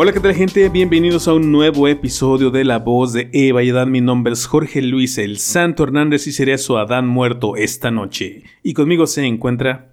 Hola, ¿qué tal gente? Bienvenidos a un nuevo episodio de La Voz de Eva y Adán. Mi nombre es Jorge Luis El Santo Hernández y seré su Adán muerto esta noche. Y conmigo se encuentra...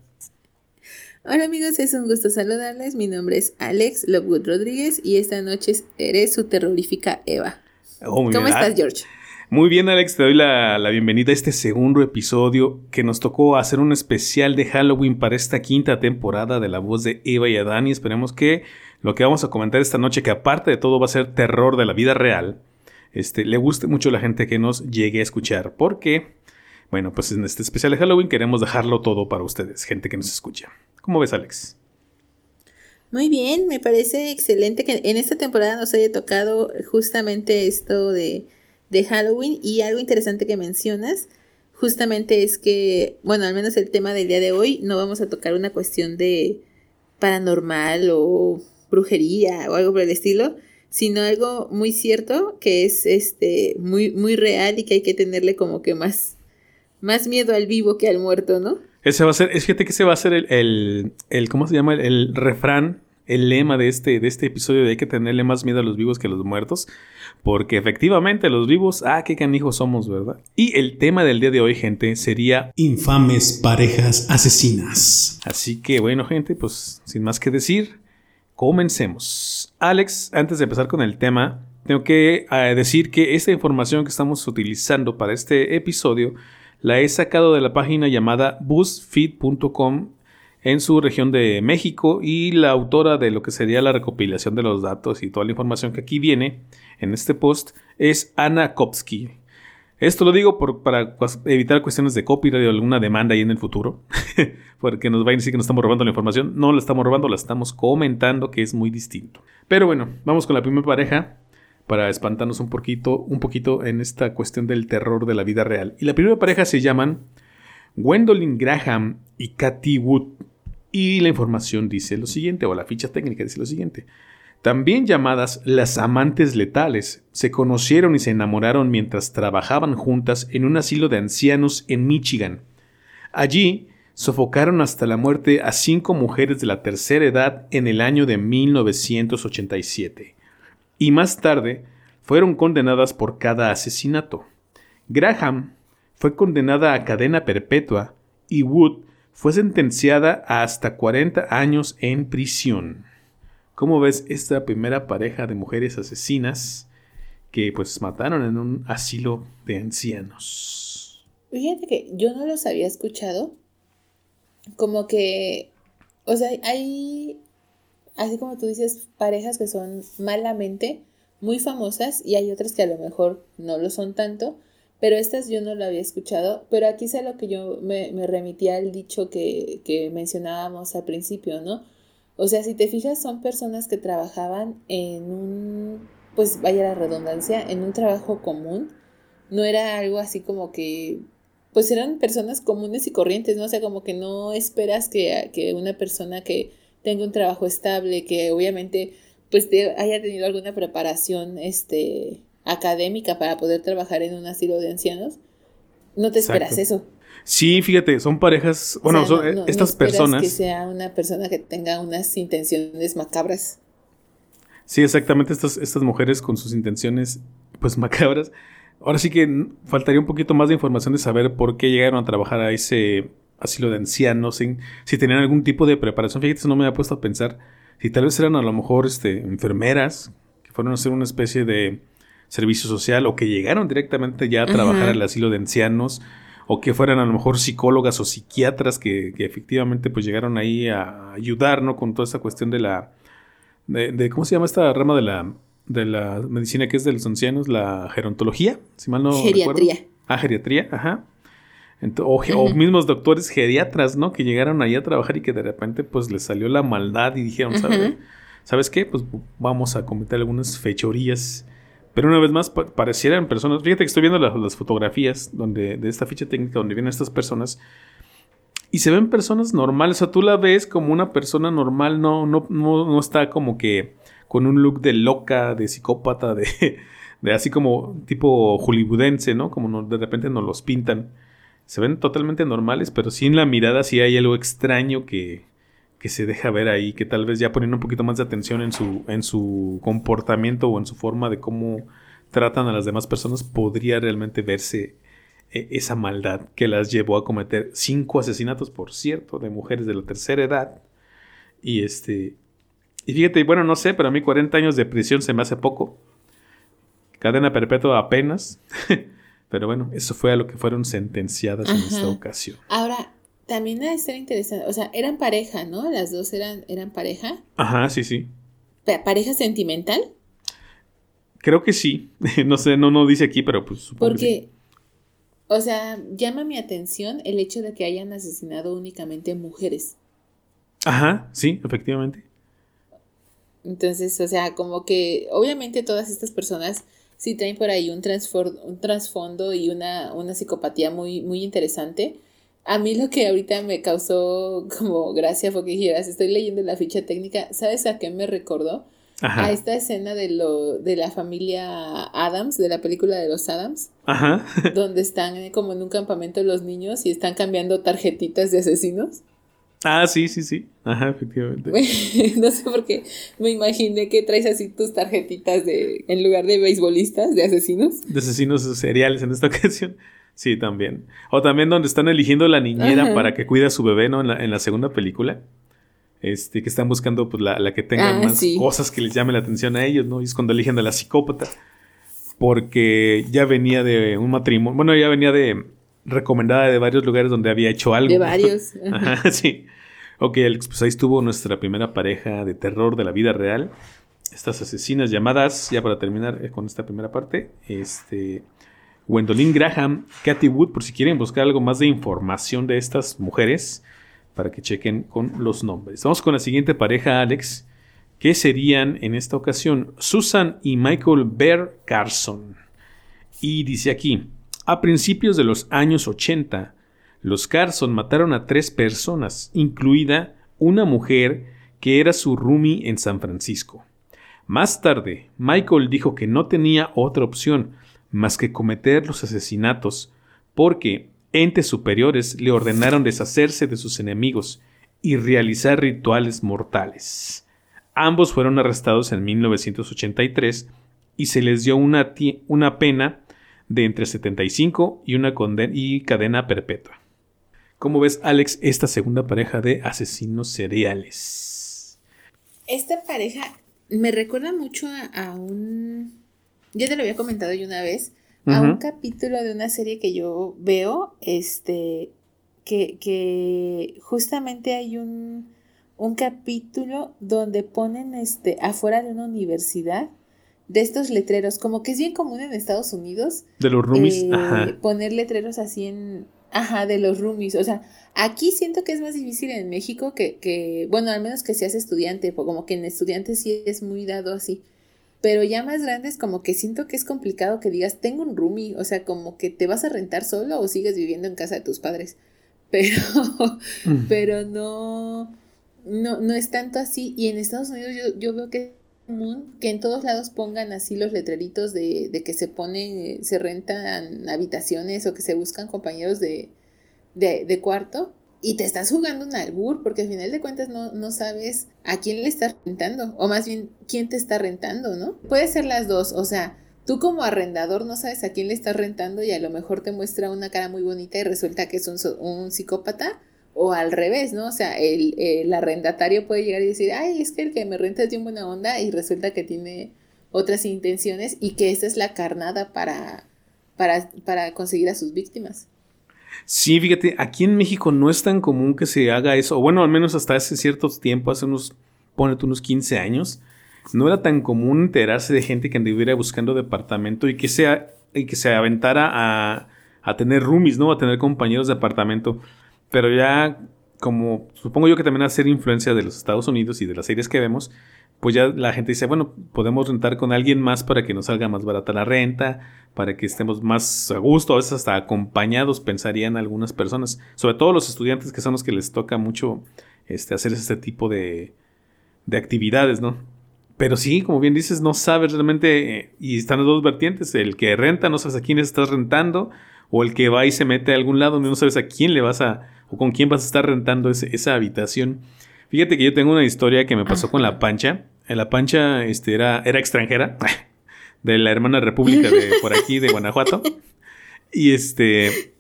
Hola amigos, es un gusto saludarles. Mi nombre es Alex Lovewood Rodríguez y esta noche seré su terrorífica Eva. Oh, ¿Cómo bien. estás, George? Muy bien, Alex, te doy la, la bienvenida a este segundo episodio que nos tocó hacer un especial de Halloween para esta quinta temporada de La Voz de Eva y Adán y esperemos que lo que vamos a comentar esta noche, que aparte de todo va a ser terror de la vida real, este, le guste mucho a la gente que nos llegue a escuchar, porque, bueno, pues en este especial de Halloween queremos dejarlo todo para ustedes, gente que nos escucha. ¿Cómo ves, Alex? Muy bien, me parece excelente que en esta temporada nos haya tocado justamente esto de, de Halloween y algo interesante que mencionas. Justamente es que, bueno, al menos el tema del día de hoy, no vamos a tocar una cuestión de paranormal o brujería o algo por el estilo, sino algo muy cierto que es este muy muy real y que hay que tenerle como que más más miedo al vivo que al muerto, ¿no? Ese va a ser, es fíjate que ese va a ser el, el, el ¿cómo se llama? El, el refrán, el lema de este, de este episodio de hay que tenerle más miedo a los vivos que a los muertos. Porque efectivamente los vivos, ah, qué canijos somos, ¿verdad? Y el tema del día de hoy, gente, sería... Infames parejas asesinas. Así que bueno, gente, pues sin más que decir, comencemos. Alex, antes de empezar con el tema, tengo que eh, decir que esta información que estamos utilizando para este episodio la he sacado de la página llamada BuzzFeed.com en su región de México y la autora de lo que sería la recopilación de los datos y toda la información que aquí viene en este post es Ana Kopsky. Esto lo digo para evitar cuestiones de copyright o alguna demanda ahí en el futuro, porque nos va a decir que nos estamos robando la información. No la estamos robando, la estamos comentando, que es muy distinto. Pero bueno, vamos con la primera pareja para espantarnos un poquito, un poquito en esta cuestión del terror de la vida real. Y la primera pareja se llaman Gwendolyn Graham y Katy Wood. Y la información dice lo siguiente, o la ficha técnica dice lo siguiente. También llamadas las amantes letales, se conocieron y se enamoraron mientras trabajaban juntas en un asilo de ancianos en Michigan. Allí sofocaron hasta la muerte a cinco mujeres de la tercera edad en el año de 1987 y más tarde fueron condenadas por cada asesinato. Graham fue condenada a cadena perpetua y Wood fue sentenciada a hasta 40 años en prisión. ¿Cómo ves esta primera pareja de mujeres asesinas que pues mataron en un asilo de ancianos? Fíjate que yo no los había escuchado. Como que, o sea, hay, así como tú dices, parejas que son malamente muy famosas y hay otras que a lo mejor no lo son tanto, pero estas yo no lo había escuchado. Pero aquí es a lo que yo me, me remitía al dicho que, que mencionábamos al principio, ¿no? O sea, si te fijas, son personas que trabajaban en un, pues vaya la redundancia, en un trabajo común. No era algo así como que pues eran personas comunes y corrientes, ¿no? O sea, como que no esperas que, que una persona que tenga un trabajo estable, que obviamente pues te- haya tenido alguna preparación este, académica para poder trabajar en un asilo de ancianos, no te esperas eso. Sí, fíjate, son parejas, O bueno, sea, son, no- eh, no- no estas esperas personas... Que sea una persona que tenga unas intenciones macabras. Sí, exactamente, estas, estas mujeres con sus intenciones, pues macabras. Ahora sí que faltaría un poquito más de información de saber por qué llegaron a trabajar a ese asilo de ancianos, en- si tenían algún tipo de preparación. Fíjate, eso no me había puesto a pensar. Si tal vez eran a lo mejor este, enfermeras, que fueron a hacer una especie de servicio social, o que llegaron directamente ya a trabajar Ajá. al asilo de ancianos, o que fueran a lo mejor psicólogas o psiquiatras que, que efectivamente pues llegaron ahí a ayudar, ¿no? Con toda esa cuestión de la de, de- ¿cómo se llama esta rama de la de la medicina que es de los ancianos? La gerontología, si mal no Geriatría. recuerdo. Ah, geriatría, ajá. O, mismos doctores geriatras, ¿no? Que llegaron ahí a trabajar y que de repente pues les salió la maldad y dijeron, ¿sabes? ¿sabes qué? Pues vamos a cometer algunas fechorías Pero una vez más, pa- parecieran personas. Fíjate que estoy viendo las, fotografías donde, de esta ficha técnica donde vienen estas personas. Y se ven personas normales. O sea, tú la ves como una persona normal. No, no, no, no está como que con un look de loca, de psicópata, de, de así como tipo hollywoodense, ¿no? Como de repente nos los pintan. Se ven totalmente normales, pero sí en la mirada sí hay algo extraño que, que se deja ver ahí, que tal vez ya poniendo un poquito más de atención en su, en su comportamiento o en su forma de cómo tratan a las demás personas, podría realmente verse eh, esa maldad que las llevó a cometer cinco asesinatos, por cierto, de mujeres de la tercera edad. Y este. Y fíjate, bueno, no sé, pero a mí 40 años de prisión se me hace poco. Cadena perpetua apenas. pero bueno, eso fue a lo que fueron sentenciadas en esta ocasión. Ahora, también ha de ser interesante, o sea, eran pareja, ¿no? Las dos eran, eran pareja. Ajá, sí, sí. Pa- ¿Pareja sentimental? Creo que sí. no sé, no, no dice aquí, pero pues supongo que sí. Porque, o sea, llama mi atención el hecho de que hayan asesinado únicamente mujeres. Ajá, sí, efectivamente. Entonces, o sea, como que obviamente todas estas personas sí traen por ahí un, un trasfondo y una, una psicopatía muy, muy interesante. A mí lo que ahorita me causó como gracia fue que dijeras, estoy leyendo la ficha técnica, ¿sabes a qué me recordó? Ajá. A esta escena de, lo, de la familia Adams, de la película de los Adams, Ajá. donde están como en un campamento los niños y están cambiando tarjetitas de asesinos. ah, sí, sí, sí. Ajá, efectivamente. no sé por qué me imaginé que traes así tus tarjetitas de en lugar de beisbolistas, de asesinos. De asesinos seriales en esta ocasión. Sí, también. O también donde están eligiendo la niñera para que cuide a su bebé, ¿no? En la, en la segunda película. Este, que están buscando pues, la, la que tenga Ah, más sí. cosas que les llame la atención a ellos, ¿no? Y es cuando eligen a la psicópata. Porque ya venía de un matrimonio. Bueno, ya venía de recomendada de varios lugares donde había hecho algo. De varios. Ajá, sí. Ok, pues ahí estuvo nuestra primera pareja de terror de la vida real. Estas asesinas llamadas, ya para terminar eh, con esta primera parte, este, Gwendolyn Graham, Kathy Wood, por si quieren buscar algo más de información de estas mujeres, para que chequen con los nombres. Vamos con la siguiente pareja, Alex, que serían en esta ocasión Susan y Michael Bear Carson. Y dice aquí, a principios de los años 80, los Carson mataron a tres personas, incluida una mujer que era su roomie en San Francisco. Más tarde, Michael dijo que no tenía otra opción más que cometer los asesinatos porque entes superiores le ordenaron deshacerse de sus enemigos y realizar rituales mortales. Ambos fueron arrestados en 1983 y se les dio una, una pena de entre 75 y una y cadena perpetua. ¿Cómo ves, Alex, esta segunda pareja de asesinos seriales? Esta pareja me recuerda mucho a un. Ya te lo había comentado yo una vez. A un capítulo de una serie que yo veo. Este. Que, que justamente hay un, un capítulo donde ponen este afuera de una universidad de estos letreros, como que es bien común en Estados Unidos De los roomies. eh, Ajá. poner letreros así en, ajá, de los roomies. O sea, aquí siento que es más difícil en México que, que, bueno, al menos que seas estudiante, porque como que en estudiantes sí es muy dado así. Pero ya más grandes, como que siento que es complicado que digas, tengo un roomie, o sea, como que te vas a rentar solo o sigues viviendo en casa de tus padres. Pero, Mm. pero no, no, no es tanto así. Y en Estados Unidos yo, yo veo que es común que en todos lados pongan así los letreritos de, de que se pone, se rentan habitaciones o que se buscan compañeros de, de, de cuarto. Y te estás jugando un albur, porque al final de cuentas no, no sabes a quién le estás rentando, o más bien quién te está rentando, ¿no? Puede ser las dos, o sea, tú como arrendador no sabes a quién le estás rentando y a lo mejor te muestra una cara muy bonita y resulta que es un, un psicópata, o al revés, ¿no? O sea, el, el arrendatario puede llegar y decir, ay, es que el que me renta es bien buena onda y resulta que tiene otras intenciones y que esa es la carnada para, para, para conseguir a sus víctimas. Sí, fíjate, aquí en México no es tan común que se haga eso. Bueno, al menos hasta hace cierto tiempo, hace unos, ponete unos 15 años, no era tan común enterarse de gente que anduviera buscando departamento y que, sea, y que se aventara a, a tener roomies, ¿no? A tener compañeros de apartamento. Pero ya, como supongo yo que también a ser influencia de los Estados Unidos y de las series que vemos, pues ya la gente dice, bueno, podemos rentar con alguien más para que nos salga más barata la renta, para que estemos más a gusto, a veces hasta acompañados, pensarían algunas personas, sobre todo los estudiantes que son los que les toca mucho este, hacer este tipo de, de actividades, ¿no? Pero sí, como bien dices, no sabes realmente, eh, y están las dos vertientes, el que renta, no sabes a quién estás rentando, o el que va y se mete a algún lado, no sabes a quién le vas a, o con quién vas a estar rentando esa habitación. Fíjate que yo tengo una historia que me pasó con la pancha. La pancha este, era, era extranjera, de la hermana república de por aquí, de Guanajuato. Y este,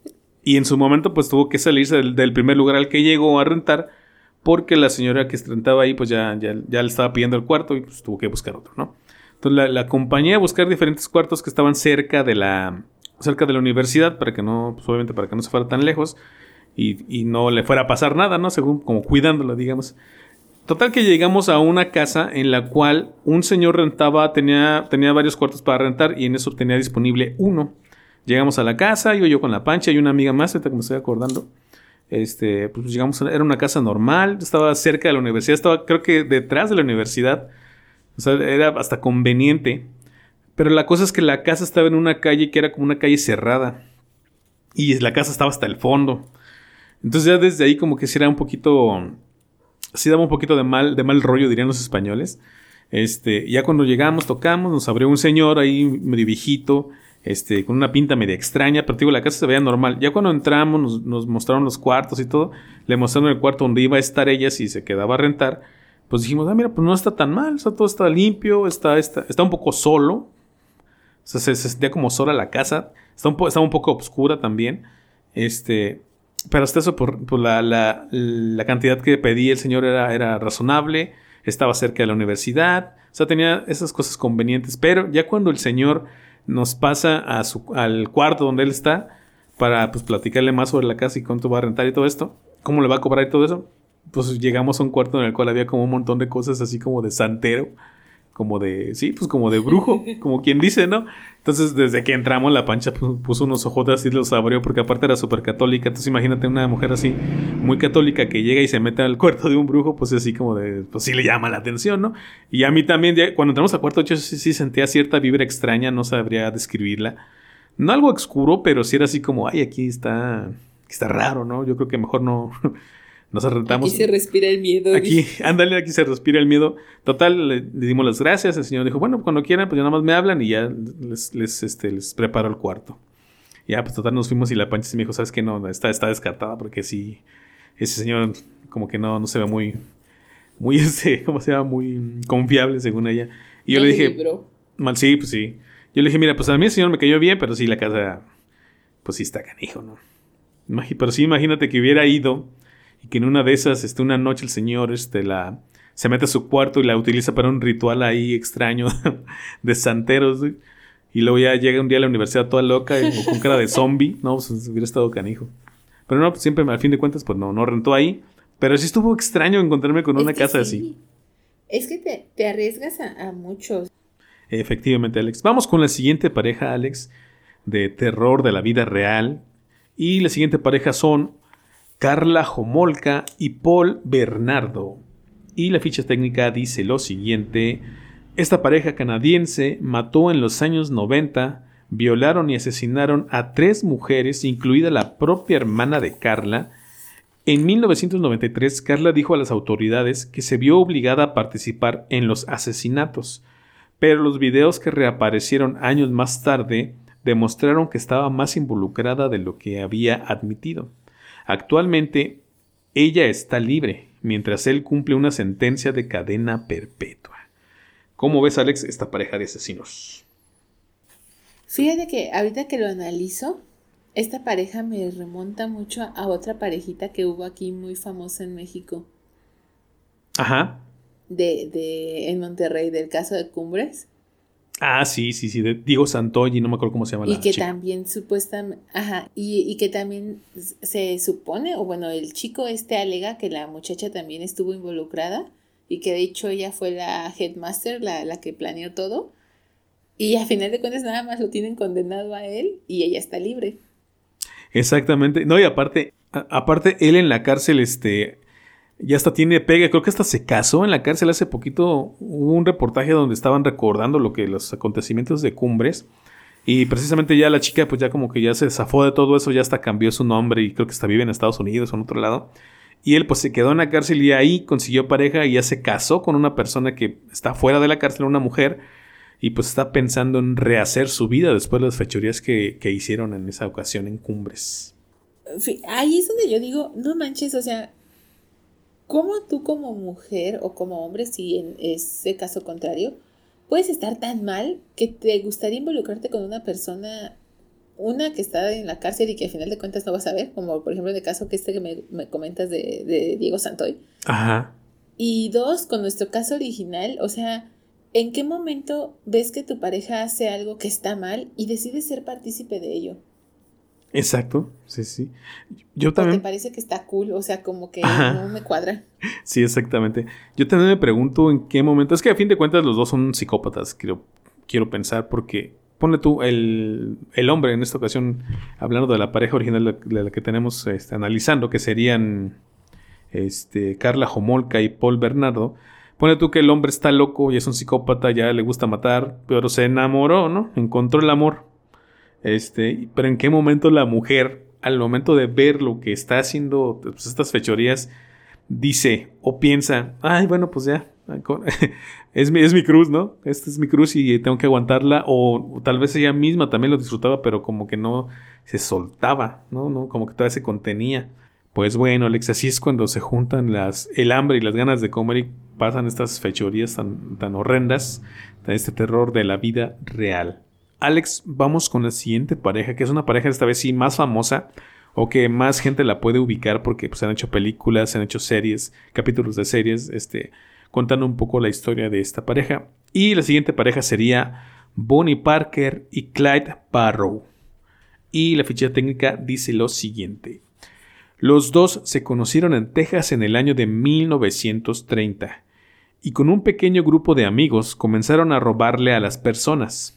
y en su momento pues tuvo que salirse del, primer lugar al que llegó a rentar porque la señora que rentaba ahí pues ya, ya, ya, le estaba pidiendo el cuarto y pues tuvo que buscar otro, ¿no? Entonces la, la acompañé a buscar diferentes cuartos que estaban cerca de la, cerca de la universidad para que no, pues obviamente para que no se fuera tan lejos y, no le fuera a pasar nada, ¿no? Según como cuidándolo, digamos. Total que llegamos a una casa en la cual un señor rentaba, tenía, tenía varios cuartos para rentar y en eso tenía disponible uno. Llegamos a la casa, yo yo con la pancha y una amiga más, ahorita que me estoy acordando. Este, pues llegamos, era una casa normal, estaba cerca de la universidad, estaba creo que detrás de la universidad. O sea, era hasta conveniente. Pero la cosa es que la casa estaba en una calle que era como una calle cerrada. Y la casa estaba hasta el fondo. Entonces ya desde ahí como que sí era un poquito... Sí daba un poquito de mal, de mal rollo, dirían los españoles. Este, ya cuando llegamos, tocamos, nos abrió un señor ahí medio viejito, este, con una pinta media extraña, pero digo, la casa se veía normal. Ya cuando entramos, nos, mostraron los cuartos y todo, le mostraron el cuarto donde iba a estar ella si se quedaba a rentar. Pues dijimos, ah, mira, pues no está tan mal, todo está limpio, está, está, está un poco solo. O sea, se, sentía como sola la casa, está un, estaba un poco oscura también. Este, pero hasta eso, por, la, la, cantidad que pedía el señor era, era razonable, estaba cerca de la universidad, o sea, tenía esas cosas convenientes. Pero ya cuando el señor nos pasa a su, al cuarto donde él está, para pues platicarle más sobre la casa y cuánto va a rentar y todo esto, cómo le va a cobrar y todo eso, pues llegamos a un cuarto en el cual había como un montón de cosas así como de santero como de, sí, pues como de brujo, como quien dice, ¿no? Entonces, desde que entramos, la pancha puso unos ojotas y los abrió, porque aparte era súper católica. Entonces, imagínate una mujer así, muy católica, que llega y se mete al cuarto de un brujo, pues así como de, pues sí le llama la atención, ¿no? Y a mí también, cuando entramos al cuarto, yo sí, sí sentía cierta vibra extraña, no sabría describirla. No algo oscuro, pero sí era así como, ay, aquí está, aquí está raro, ¿no? Yo creo que mejor no. Nos rentamos. Aquí se respira el miedo. Aquí, ándale, aquí se respira el miedo. Total, le, dimos las gracias. El señor dijo, bueno, cuando quieran, pues ya nada más me hablan y ya les, les, este, les preparo el cuarto. Ya, pues total, nos fuimos y la pancha me dijo, ¿sabes qué? No, está, está descartada porque sí, ese señor como que no, no se ve muy, muy, este, ¿cómo se llama? Muy confiable según ella. Y yo le dije, mal, sí, pues sí. Yo le dije, mira, pues a mí el señor me cayó bien, pero sí, la casa, pues sí está canijo, ¿no? Pero sí, imagínate que hubiera ido y que en una de esas, este, una noche el señor este, la, se mete a su cuarto y la utiliza para un ritual ahí extraño de santeros. Y luego ya llega un día a la universidad toda loca o con cara de zombie. No, pues hubiera estado canijo. Pero no, pues, siempre al fin de cuentas, pues no, no rentó ahí. Pero sí estuvo extraño encontrarme con una casa así. Es que te, te arriesgas a, a, muchos. Efectivamente, Alex. Vamos con la siguiente pareja, Alex, de terror de la vida real. Y la siguiente pareja son Carla Jomolka y Paul Bernardo. Y la ficha técnica dice lo siguiente. Esta pareja canadiense mató en los años 90, violaron y asesinaron a tres mujeres, incluida la propia hermana de Carla. En 1993, Carla dijo a las autoridades que se vio obligada a participar en los asesinatos, pero los videos que reaparecieron años más tarde demostraron que estaba más involucrada de lo que había admitido. Actualmente, ella está libre, mientras él cumple una sentencia de cadena perpetua. ¿Cómo ves, Alex, esta pareja de asesinos? Fíjate que ahorita que lo analizo, esta pareja me remonta mucho a otra parejita que hubo aquí muy famosa en México. Ajá. De, de, en Monterrey, del caso de Cumbres. Ah, sí, sí, sí, de Diego Santoy, no me acuerdo cómo se llama y que también supuestamente, ajá, y, y, que también se supone, o bueno, el chico este alega que la muchacha también estuvo involucrada y que de hecho ella fue la headmaster, la, la que planeó todo, y a final de cuentas nada más lo tienen condenado a él y ella está libre. Exactamente, no, y aparte, aparte él en la cárcel, este, Ya hasta tiene pega, creo que hasta se casó en la cárcel hace poquito. Hubo un reportaje donde estaban recordando lo que los acontecimientos de Cumbres. Y precisamente ya la chica, pues ya como que ya se zafó de todo eso, ya hasta cambió su nombre y creo que hasta vive en Estados Unidos o en otro lado. Y él pues se quedó en la cárcel y ahí consiguió pareja y ya se casó con una persona que está fuera de la cárcel, una mujer, y pues está pensando en rehacer su vida después de las fechorías que, que hicieron en esa ocasión en Cumbres. Ahí es donde yo digo, no manches, o sea, ¿cómo tú como mujer o como hombre, si en ese caso contrario, puedes estar tan mal que te gustaría involucrarte con una persona, una que está en la cárcel y que al final de cuentas no vas a ver, como por ejemplo en el caso que este que me, comentas de, de, Diego Santoy. Ajá. Y dos, con nuestro caso original, o sea, ¿en qué momento ves que tu pareja hace algo que está mal y decides ser partícipe de ello? Exacto, sí, sí. Yo también. te parece que está cool, o sea, como que no me cuadra. Sí, exactamente. Yo también me pregunto en qué momento. Es que a fin de cuentas los dos son psicópatas, quiero, quiero pensar, porque ponle tú, el, el hombre en esta ocasión, hablando de la pareja original de la que tenemos este, analizando, que serían este, Carla Jomolka y Paul Bernardo. Pone tú que el hombre está loco y es un psicópata, ya le gusta matar, pero se enamoró, ¿no? Encontró el amor este, pero en qué momento la mujer, al momento de ver lo que está haciendo pues, estas fechorías, dice o piensa, ay, bueno, pues ya, es mi, es mi cruz, ¿no? Esta es mi cruz y tengo que aguantarla. O, tal vez ella misma también lo disfrutaba, pero como que no se soltaba, ¿no? ¿no? Como que todavía se contenía. Pues bueno, Alex, así es cuando se juntan las, el hambre y las ganas de comer y pasan estas fechorías tan, tan horrendas, este terror de la vida real. Alex, vamos con la siguiente pareja, que es una pareja esta vez sí más famosa o que más gente la puede ubicar porque pues, han hecho películas, se han hecho series, capítulos de series, este, contando un poco la historia de esta pareja. Y la siguiente pareja sería Bonnie Parker y Clyde Barrow. Y la ficha técnica dice lo siguiente. Los dos se conocieron en Texas en el año de 1930 y con un pequeño grupo de amigos comenzaron a robarle a las personas.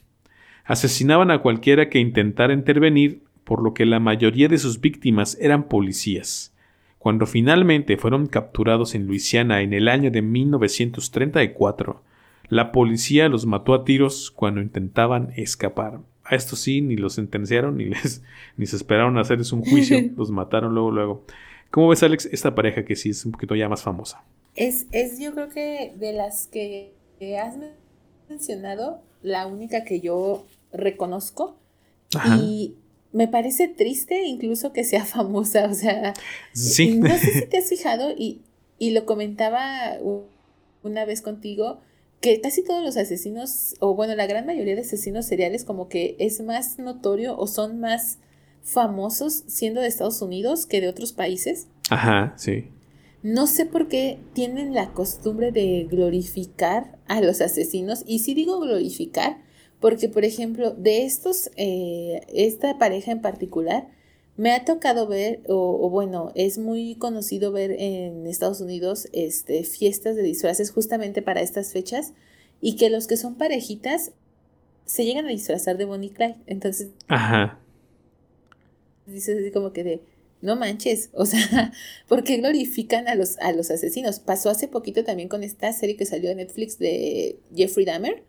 Asesinaban a cualquiera que intentara intervenir, por lo que la mayoría de sus víctimas eran policías. Cuando finalmente fueron capturados en Luisiana en el año de 1934, la policía los mató a tiros cuando intentaban escapar. A esto sí, ni los sentenciaron ni les ni se esperaron a hacerles un juicio, los mataron luego luego. ¿Cómo ves, Alex, esta pareja que sí es un poquito ya más famosa? Es, es yo creo que de las que has mencionado, la única que yo reconozco. Y me parece triste incluso que sea famosa, o sea, no sé si te has fijado y, y lo comentaba una vez contigo, que casi todos los asesinos, o bueno, la gran mayoría de asesinos seriales como que es más notorio o son más famosos siendo de Estados Unidos que de otros países. Ajá, sí. No sé por qué tienen la costumbre de glorificar a los asesinos, y si digo glorificar, porque, por ejemplo, de estos, eh, esta pareja en particular, me ha tocado ver, o, bueno, es muy conocido ver en Estados Unidos este, fiestas de disfraces justamente para estas fechas y que los que son parejitas se llegan a disfrazar de Bonnie Clyde. Entonces, Ajá. dices así como que de, no manches, o sea, ¿por qué glorifican a los, a los asesinos? Pasó hace poquito también con esta serie que salió en Netflix de Jeffrey Dahmer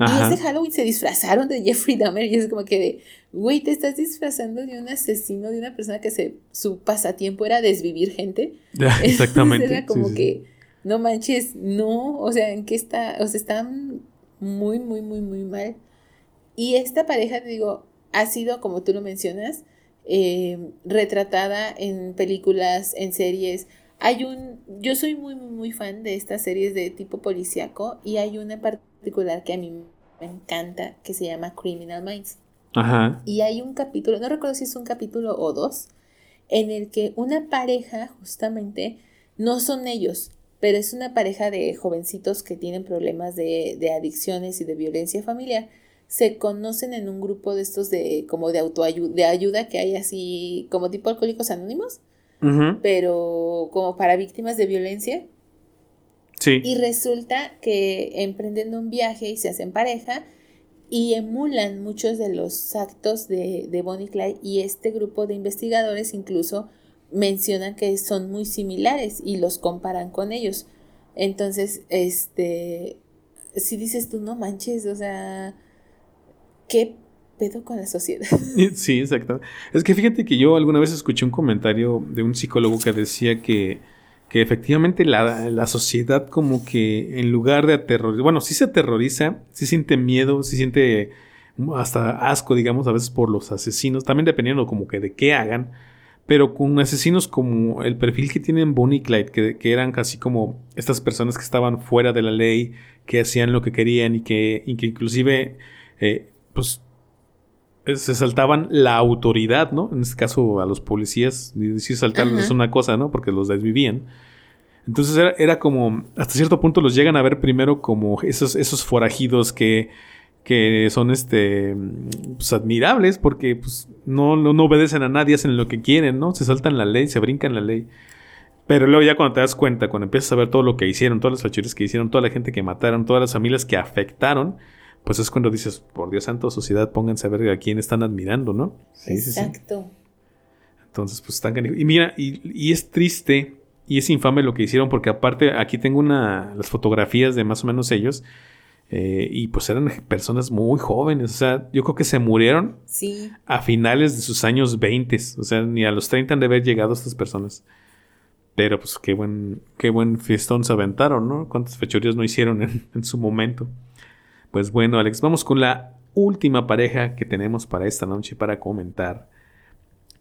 y ese Halloween se disfrazaron de Jeffrey Dahmer y es como que de, güey, te estás disfrazando de un asesino, de una persona que se, su pasatiempo era desvivir gente. Exactamente. era como que, no manches, no, o sea, ¿en qué está? O sea, están muy, muy, muy, muy mal. Y esta pareja, te digo, ha sido, como tú lo mencionas, eh, retratada en películas, en series. Hay un, yo soy muy, muy, muy fan de estas series de tipo policíaco y hay una parte particular que a mí me encanta, que se llama Criminal Minds. Ajá. Y hay un capítulo, no recuerdo si es un capítulo o dos, en el que una pareja, justamente, no son ellos, pero es una pareja de jovencitos que tienen problemas de, de adicciones y de violencia familiar. Se conocen en un grupo de estos de como de autoayuda, de ayuda que hay así, como tipo alcohólicos anónimos, pero como para víctimas de violencia. Y resulta que emprenden un viaje y se hacen pareja y emulan muchos de los actos de, de Bonnie Clyde y este grupo de investigadores incluso mencionan que son muy similares y los comparan con ellos. Entonces, este, si dices tú, no manches, o sea, ¿qué pedo con la sociedad? Sí, exacto. Es que fíjate que yo alguna vez escuché un comentario de un psicólogo que decía que, que efectivamente la, la sociedad como que en lugar de aterrorizar, bueno, sí se aterroriza, sí siente miedo, sí siente hasta asco, digamos, a veces por los asesinos, también dependiendo como que de qué hagan, pero con asesinos como el perfil que tienen Bonnie y Clyde, que, eran casi como estas personas que estaban fuera de la ley, que hacían lo que querían y que, inclusive, eh, pues, se saltaban la autoridad, ¿no? En este caso a los policías, decir saltarles es una cosa, ¿no? Porque los desvivían. Entonces era, era, como, hasta cierto punto los llegan a ver primero como esos, esos forajidos que que son este pues, admirables porque pues, no, no, obedecen a nadie, hacen lo que quieren, ¿no? Se saltan la ley, se brincan la ley. Pero luego ya cuando te das cuenta, cuando empiezas a ver todo lo que hicieron, todas las fechorías que hicieron, toda la gente que mataron, todas las familias que afectaron, pues es cuando dices, por Dios santo, sociedad, pónganse a ver a quién están admirando, ¿no? Exacto. Entonces, pues están... Y mira, y, y, es triste y es infame lo que hicieron porque aparte aquí tengo una, las fotografías de más o menos ellos eh, y pues eran personas muy jóvenes, o sea, yo creo que se murieron a finales de sus años 20, o sea, ni a los 30 han de haber llegado estas personas. Pero pues qué buen, qué buen fiestón se aventaron, ¿no? ¿Cuántas fechorías no hicieron en, en, su momento? Pues bueno, Alex, vamos con la última pareja que tenemos para esta noche para comentar.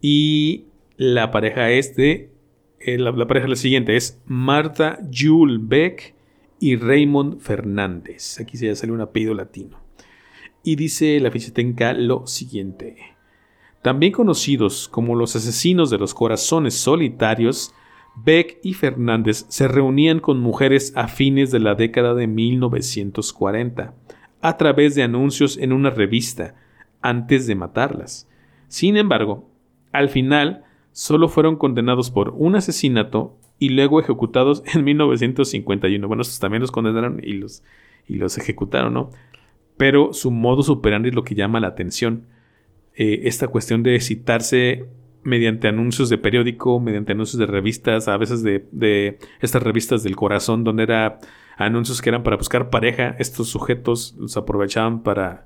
Y la pareja es de, eh, la, pareja es la siguiente, es Marta Jules Beck y Raymond Fernández. Aquí se ya sale un apellido latino. Y dice la ficha lo siguiente. También conocidos como los asesinos de los corazones solitarios, Beck y Fernández se reunían con mujeres a fines de la década de 1940 a través de anuncios en una revista antes de matarlas. Sin embargo, al final solo fueron condenados por un asesinato y luego ejecutados en 1951. Bueno, también los condenaron y los, y los ejecutaron, ¿no? Pero su modo superando es lo que llama la atención. Eh, esta cuestión de citarse mediante anuncios de periódico, mediante anuncios de revistas, a veces de, estas revistas del corazón, donde era anuncios que eran para buscar pareja, estos sujetos los aprovechaban para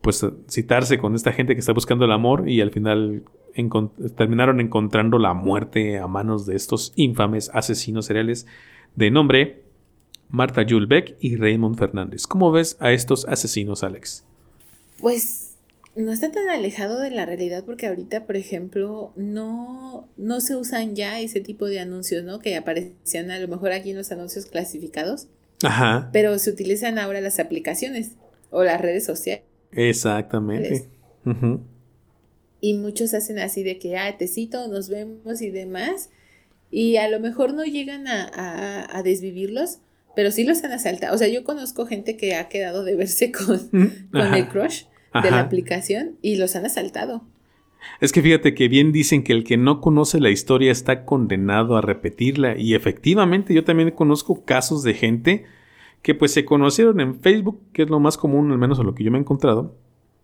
pues citarse con esta gente que está buscando el amor y al final terminaron encontrando la muerte a manos de estos infames asesinos seriales de nombre Marta Julbeck y Raymond Fernández. ¿Cómo ves a estos asesinos, Alex? Pues no está tan alejado de la realidad porque ahorita, por ejemplo, no, no se usan ya ese tipo de anuncios, ¿no? Que aparecían a lo mejor aquí en los anuncios clasificados. Ajá. Pero se utilizan ahora las aplicaciones o las redes sociales. Exactamente. Y muchos hacen así de que, ah, te cito, nos vemos y demás. Y a lo mejor no llegan a, a, desvivirlos, pero sí los han asaltado. O sea, yo conozco gente que ha quedado de verse con, con el crush de la aplicación y los han asaltado. Es que fíjate que bien dicen que el que no conoce la historia está condenado a repetirla. Y efectivamente yo también conozco casos de gente que pues se conocieron en Facebook, que es lo más común, al menos a lo que yo me he encontrado,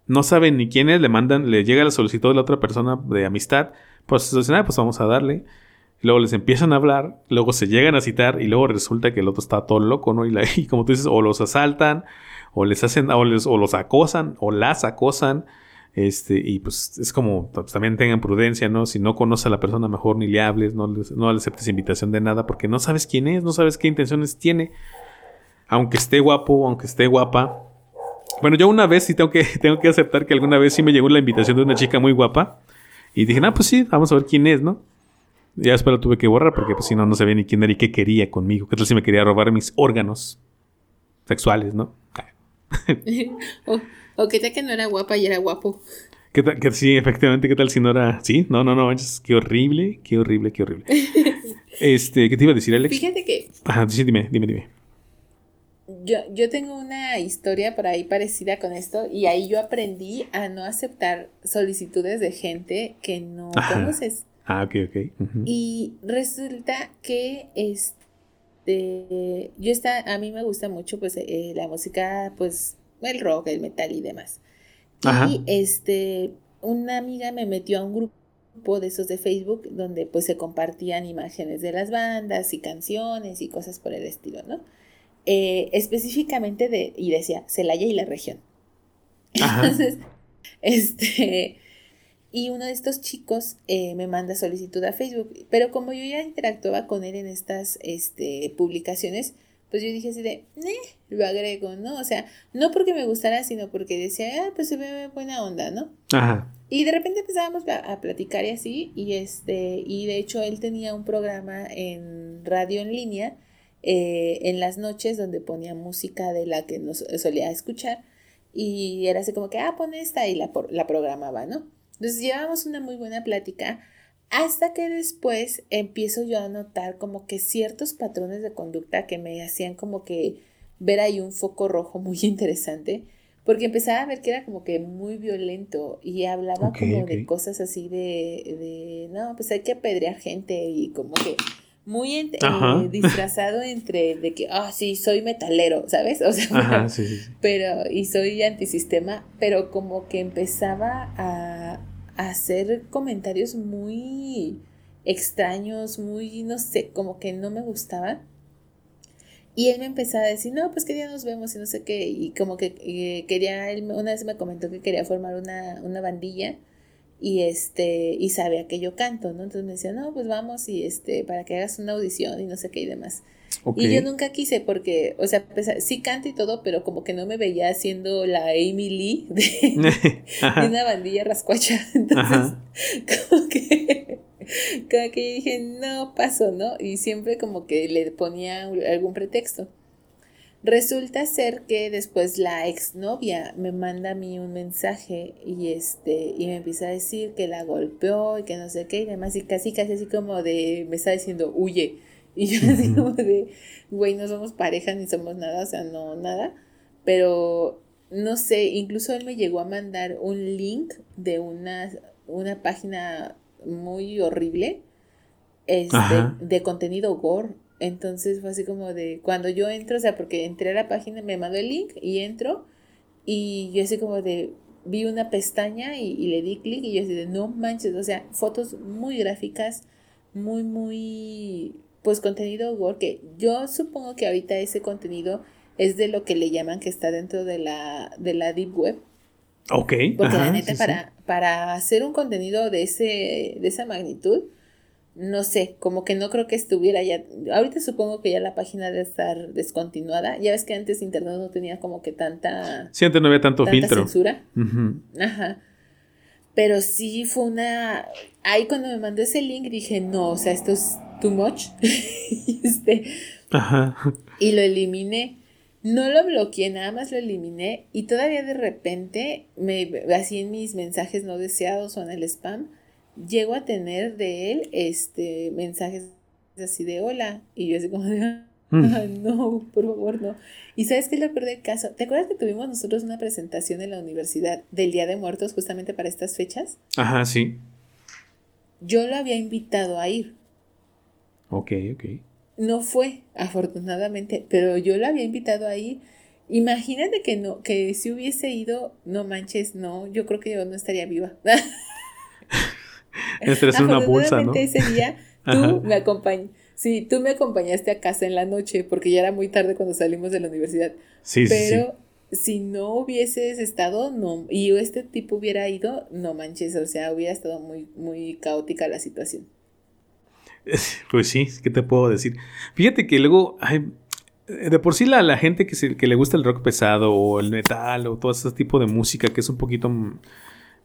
no saben ni quién es, le mandan, le llega la solicitud de la otra persona de amistad, pues dicen, ah, pues vamos a darle. Luego les empiezan a hablar, luego se llegan a citar y luego resulta que el otro está todo loco, ¿no? Y, como tú dices, o los asaltan, o les hacen, o, les, o los acosan, o las acosan. Este, y pues es como, pues, también tengan prudencia, ¿no? Si no conoces a la persona, mejor ni le hables, no, no le aceptes invitación de nada, porque no sabes quién es, no sabes qué intenciones tiene. Aunque esté guapo, aunque esté guapa, bueno, yo una vez sí tengo que, tengo que aceptar que alguna vez sí me llegó la invitación de una chica muy guapa. Y dije, ah, pues sí, vamos a ver quién es, ¿no? Ya después lo tuve que borrar porque pues si no, no sabía ni quién era y qué quería conmigo. ¿Qué tal si me quería robar mis órganos sexuales, no? o, o qué tal que no era guapa y era guapo. ¿Qué tal? Que, sí, efectivamente, ¿qué tal si no era...? Sí, no, no, no, qué horrible, qué horrible, qué horrible. este, ¿qué te iba a decir, Alex? Fíjate que... Ajá, sí, dime, dime, dime yo, yo tengo una historia por ahí parecida con esto y ahí yo aprendí a no aceptar solicitudes de gente que no conoces. Ah, ok, ok. Y resulta que este, yo está, a mí me gusta mucho pues eh, la música, pues el rock, el metal y demás. Y este, una amiga me metió a un grupo de esos de Facebook donde pues se compartían imágenes de las bandas y canciones y cosas por el estilo, ¿no? Eh, específicamente de, y decía, Celaya y la región. Entonces, este, y uno de estos chicos eh, me manda solicitud a Facebook, pero como yo ya interactuaba con él en estas este, publicaciones, pues yo dije así de, lo agrego, ¿no? O sea, no porque me gustara, sino porque decía, ah, pues se ve buena onda, ¿no? Ajá. Y de repente empezábamos a, platicar y así, y este, y de hecho él tenía un programa en radio en línea, eh, en las noches donde ponía música de la que nos solía escuchar, y era así como que, ah, pone esta y la, la programaba, ¿no? Entonces llevábamos una muy buena plática hasta que después empiezo yo a notar como que ciertos patrones de conducta que me hacían como que ver ahí un foco rojo muy interesante, porque empezaba a ver que era como que muy violento y hablaba como de cosas así de, de, no, pues hay que apedrear gente y como que muy eh, disfrazado entre de que, ah, sí, soy metalero, ¿sabes? O sea, pero, y soy antisistema, pero como que empezaba a hacer comentarios muy extraños, muy, no sé, como que no me gustaban. Y él me empezaba a decir, no, pues que día nos vemos y no sé qué. Y como que eh, quería, él una vez me comentó que quería formar una, una bandilla y este, y sabía que yo canto, ¿no? Entonces me decía, no, pues vamos y este, para que hagas una audición y no sé qué y demás. Y yo nunca quise porque, o sea, sí canto y todo, pero como que no me veía haciendo la Amy Lee de, una bandilla rascuacha. Entonces, como que, como que dije, no, paso, ¿no? Y siempre como que le ponía algún pretexto. Resulta ser que después la exnovia me manda a mí un mensaje y este y me empieza a decir que la golpeó y que no sé qué y demás y casi casi así como de me está diciendo huye Y yo así como de, güey, no somos pareja ni somos nada, o sea, no, nada. Pero, no sé, incluso él me llegó a mandar un link de una, una página muy horrible este, de contenido gore. Entonces fue así como de, cuando yo entro, o sea, porque entré a la página, me mandó el link y entro y yo así como de, vi una pestaña y, y le di clic y yo así de, no manches, o sea, fotos muy gráficas, muy, muy pues contenido gore, que yo supongo que ahorita ese contenido es de lo que le llaman que está dentro de la, de la Deep Web. Ok. Porque la neta, para, para hacer un contenido de, ese, de esa magnitud, no sé, como que no creo que estuviera ya. Ahorita supongo que ya la página debe estar descontinuada. Ya ves que antes internet no tenía como que tanta. Sí, antes no había tanto filtro. censura. Ajá. Pero sí fue una. Ahí cuando me mandó ese link dije, no, o sea, esto es too much. este, Y lo eliminé. No lo bloqueé, nada más lo eliminé. Y todavía de repente, me, así en mis mensajes no deseados o en el spam, llego a tener de él este mensajes así de hola. Y yo así como de, mm. no, por favor, no. Y sabes qué es lo peor del caso. ¿Te acuerdas que tuvimos nosotros una presentación en la universidad del Día de Muertos justamente para estas fechas? Ajá, sí. Yo lo había invitado a ir. Ok, ok. No fue, afortunadamente, pero yo la había invitado ahí. Imagínate que no, que si hubiese ido, no manches, no, yo creo que yo no estaría viva. Esta es una bolsa, ¿no? ese día tú me acompañaste. Sí, tú me acompañaste a casa en la noche porque ya era muy tarde cuando salimos de la universidad. Sí, Pero sí, si no hubieses estado, no, y este tipo hubiera ido, no manches, o sea, hubiera estado muy, muy caótica la situación. Pues sí, ¿qué te puedo decir? Fíjate que luego, de por sí la, la gente que, que, le gusta el rock pesado o el metal o todo ese tipo de música que es un poquito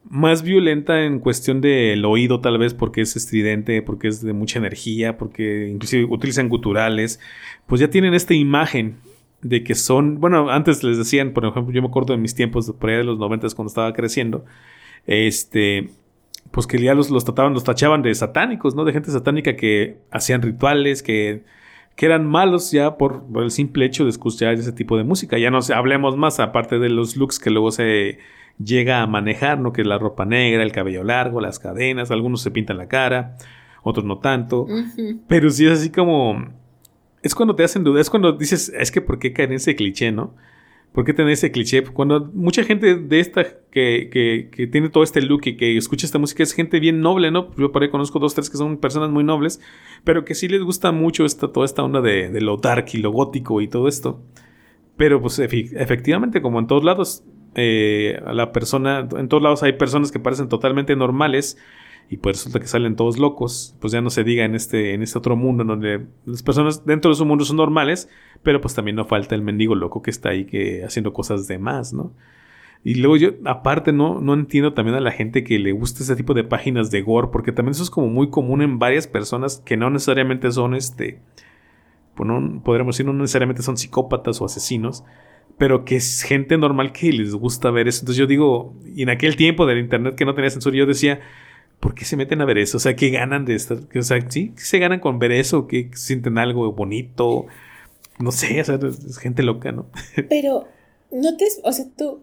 más violenta en cuestión del oído tal vez porque es estridente, porque es de mucha energía, porque inclusive utilizan guturales, pues ya tienen esta imagen de que son, bueno, antes les decían, por ejemplo, yo me acuerdo de mis tiempos, por allá de los noventas cuando estaba creciendo, este, pues que ya los, los trataban, los tachaban de satánicos, ¿no? De gente satánica que hacían rituales, que, que eran malos ya por, el simple hecho de escuchar ese tipo de música. Ya no hablemos más, aparte de los looks que luego se llega a manejar, ¿no? Que es la ropa negra, el cabello largo, las cadenas, algunos se pintan la cara, otros no tanto. Pero sí es así como... Es cuando te hacen duda, es cuando dices, es que ¿por qué caer en ese cliché, no? ¿Por qué tener ese cliché? Cuando mucha gente de esta que, que, que tiene todo este look y que escucha esta música es gente bien noble, ¿no? Yo por ahí conozco dos, tres que son personas muy nobles, pero que sí les gusta mucho esta, toda esta onda de, de lo dark y lo gótico y todo esto. Pero pues efectivamente, como en todos lados, eh, a la persona, en todos lados hay personas que parecen totalmente normales y pues resulta que salen todos locos, pues ya no se diga en este, en este otro mundo en donde las personas dentro de su mundo son normales, pero pues también no falta el mendigo loco que está ahí que haciendo cosas de más, ¿no? Y luego yo, aparte, no, no entiendo también a la gente que le gusta ese tipo de páginas de gore, porque también eso es como muy común en varias personas que no necesariamente son este, pues podríamos decir, no necesariamente son psicópatas o asesinos, pero que es gente normal que les gusta ver eso. Entonces yo digo, y en aquel tiempo del internet que no tenía censura, yo decía, ¿por qué se meten a ver eso? O sea, ¿qué ganan de estar? O sea, ¿sí? ¿Qué se ganan con ver eso? ¿Qué sienten algo bonito? No sé, o sea, es gente loca, ¿no? Pero, no te, o sea, tú,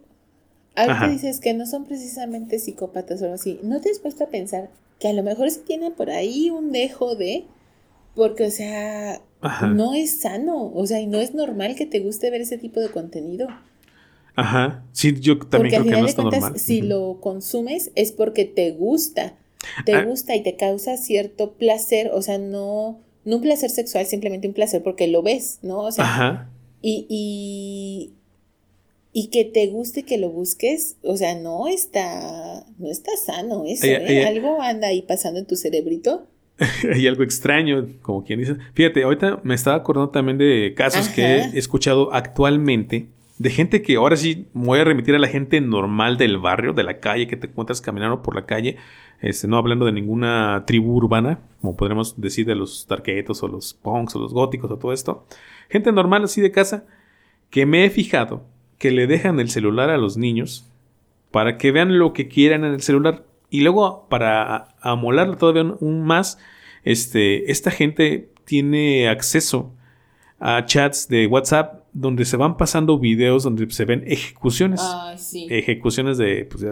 ahorita dices que no son precisamente psicópatas o algo así, ¿no te has puesto a pensar que a lo mejor se tienen por ahí un dejo de porque, o sea, no es sano, o sea, y no es normal que te guste ver ese tipo de contenido. Ajá, sí, yo también creo que no está normal. Si lo consumes es porque te gusta, te ah. gusta y te causa cierto placer, o sea, no, no un placer sexual, simplemente un placer porque lo ves, ¿no? O sea, Ajá. Y, y, y que te guste que lo busques, o sea, no está, no está sano eso, ¿eh? Algo anda ahí pasando en tu cerebrito hay algo extraño, como quien dice. Fíjate, ahorita me estaba acordando también de casos que he escuchado actualmente de gente que ahora sí voy a remitir a la gente normal del barrio, de la calle, que te encuentras caminando por la calle, este, no hablando de ninguna tribu urbana, como podremos decir de los tarquetos o los punks o los góticos o todo esto. Gente normal así de casa, que me he fijado que le dejan el celular a los niños para que vean lo que quieran en el celular y luego, para amolarlo todavía un más, este, esta gente tiene acceso a chats de WhatsApp donde se van pasando videos donde se ven ejecuciones. Ejecuciones de, pues,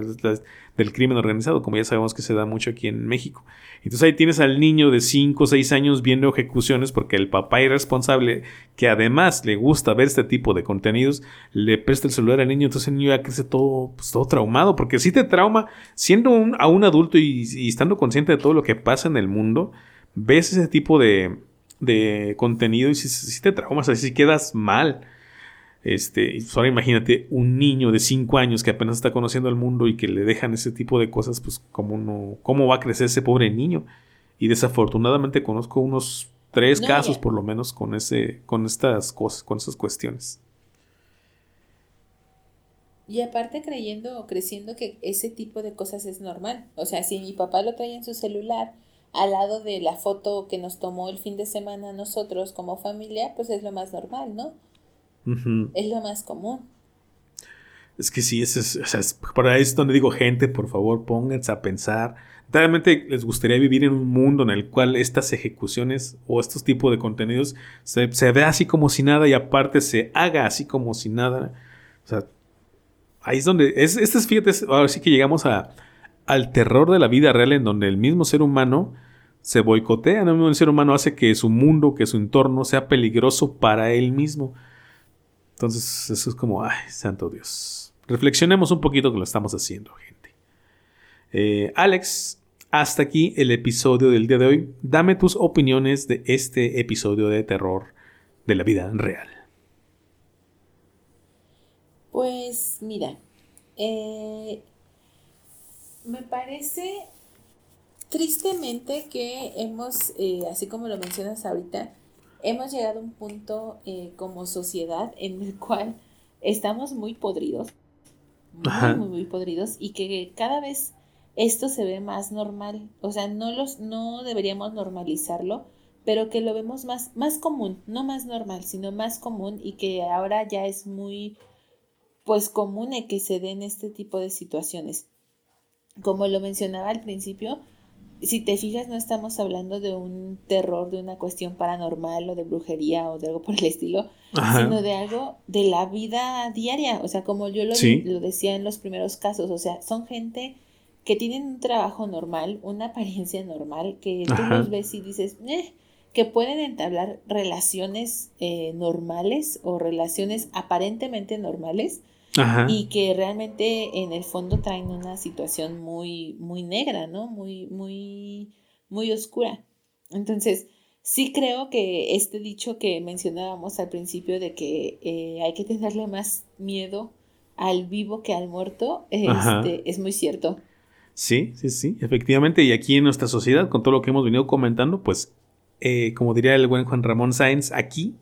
del crimen organizado, como ya sabemos que se da mucho aquí en México. Entonces ahí tienes al niño de 5 o 6 años viendo ejecuciones porque el papá irresponsable, que además le gusta ver este tipo de contenidos, le presta el celular al niño, entonces el niño ya crece todo, pues, todo traumado, porque si te trauma, siendo un, a un adulto y, y estando consciente de todo lo que pasa en el mundo, ves ese tipo de de contenido y si, te traumas, así quedas mal. Este, ahora imagínate un niño de 5 años que apenas está conociendo el mundo y que le dejan ese tipo de cosas, pues cómo no, cómo va a crecer ese pobre niño. Y desafortunadamente conozco unos tres casos por lo menos con ese, con estas cosas, con esas cuestiones. Y aparte creyendo o creciendo que ese tipo de cosas es normal. O sea, si mi papá lo trae en su celular al lado de la foto que nos tomó el fin de semana nosotros como familia, pues es lo más normal, ¿no? Es lo más común. Es que sí, es, es, o sea, por ahí es donde digo, gente, por favor, pónganse a pensar. Realmente les gustaría vivir en un mundo en el cual estas ejecuciones o estos tipos de contenidos se, se vea así como si nada y aparte se haga así como si nada. O sea, ahí es donde. Es, este es, fíjate, ahora sí que llegamos a, al terror de la vida real en donde el mismo ser humano se boicotea, ¿no? El ser humano hace que su mundo, que su entorno sea peligroso para él mismo. Entonces, eso es como, ay, santo Dios. Reflexionemos un poquito que lo estamos haciendo, gente. Eh, Alex, hasta aquí el episodio del día de hoy. Dame tus opiniones de este episodio de terror de la vida real. Pues mira, eh, me parece tristemente que hemos, eh, así como lo mencionas ahorita, hemos llegado a un punto eh, como sociedad en el cual estamos muy podridos, muy, muy, muy, podridos y que cada vez esto se ve más normal. O sea, no, los, no deberíamos normalizarlo, pero que lo vemos más, más común, no más normal, sino más común y que ahora ya es muy, pues común que se den este tipo de situaciones. Como lo mencionaba al principio, si te fijas, no estamos hablando de un terror, de una cuestión paranormal o de brujería o de algo por el estilo, sino de algo de la vida diaria. O sea, como yo lo, lo, decía en los primeros casos, o sea, son gente que tienen un trabajo normal, una apariencia normal, que tú los ves y dices, eh, que pueden entablar relaciones eh, normales o relaciones aparentemente normales Ajá. y que realmente en el fondo traen una situación muy, muy negra, ¿no? Muy, muy, muy oscura. Entonces, sí creo que este dicho que mencionábamos al principio de que eh, hay que tenerle más miedo al vivo que al muerto, este, es muy cierto. Sí, sí, sí, efectivamente. Y aquí en nuestra sociedad, con todo lo que hemos venido comentando, pues, eh, como diría el buen Juan Ramón Sáenz, aquí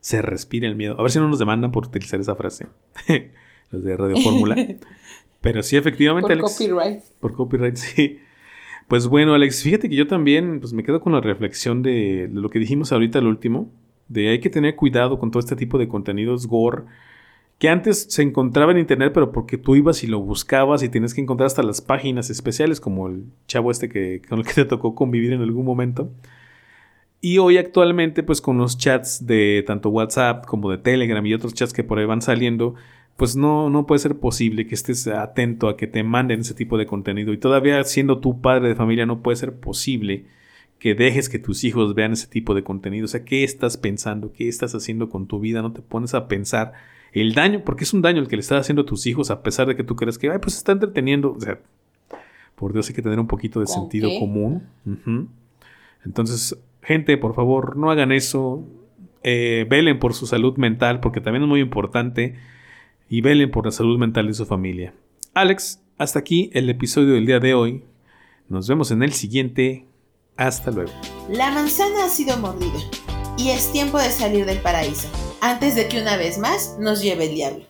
se respira el miedo. A ver si no nos demandan por utilizar esa frase. Los de Radio Fórmula. Pero sí, efectivamente, Por Alex. copyright. Por copyright, sí. Pues bueno, Alex, fíjate que yo también pues, me quedo con la reflexión de, de lo que dijimos ahorita al último, de hay que tener cuidado con todo este tipo de contenidos gore, que antes se encontraba en internet, pero porque tú ibas y lo buscabas y tienes que encontrar hasta las páginas especiales, como el chavo este que, con el que te tocó convivir en algún momento. Y hoy actualmente, pues con los chats de tanto WhatsApp como de Telegram y otros chats que por ahí van saliendo, pues no, no puede ser posible que estés atento a que te manden ese tipo de contenido. Y todavía siendo tu padre de familia, no puede ser posible que dejes que tus hijos vean ese tipo de contenido. O sea, ¿qué estás pensando? ¿Qué estás haciendo con tu vida? No te pones a pensar el daño, porque es un daño el que le estás haciendo a tus hijos, a pesar de que tú creas que, ay, pues se está entreteniendo. O sea, por Dios hay que tener un poquito de ¿Con sentido qué? común. Entonces, gente, por favor, no hagan eso. Eh, velen por su salud mental, porque también es muy importante. Y velen por la salud mental de su familia. Alex, hasta aquí el episodio del día de hoy. Nos vemos en el siguiente. Hasta luego. La manzana ha sido mordida y es tiempo de salir del paraíso, antes de que una vez más nos lleve el diablo.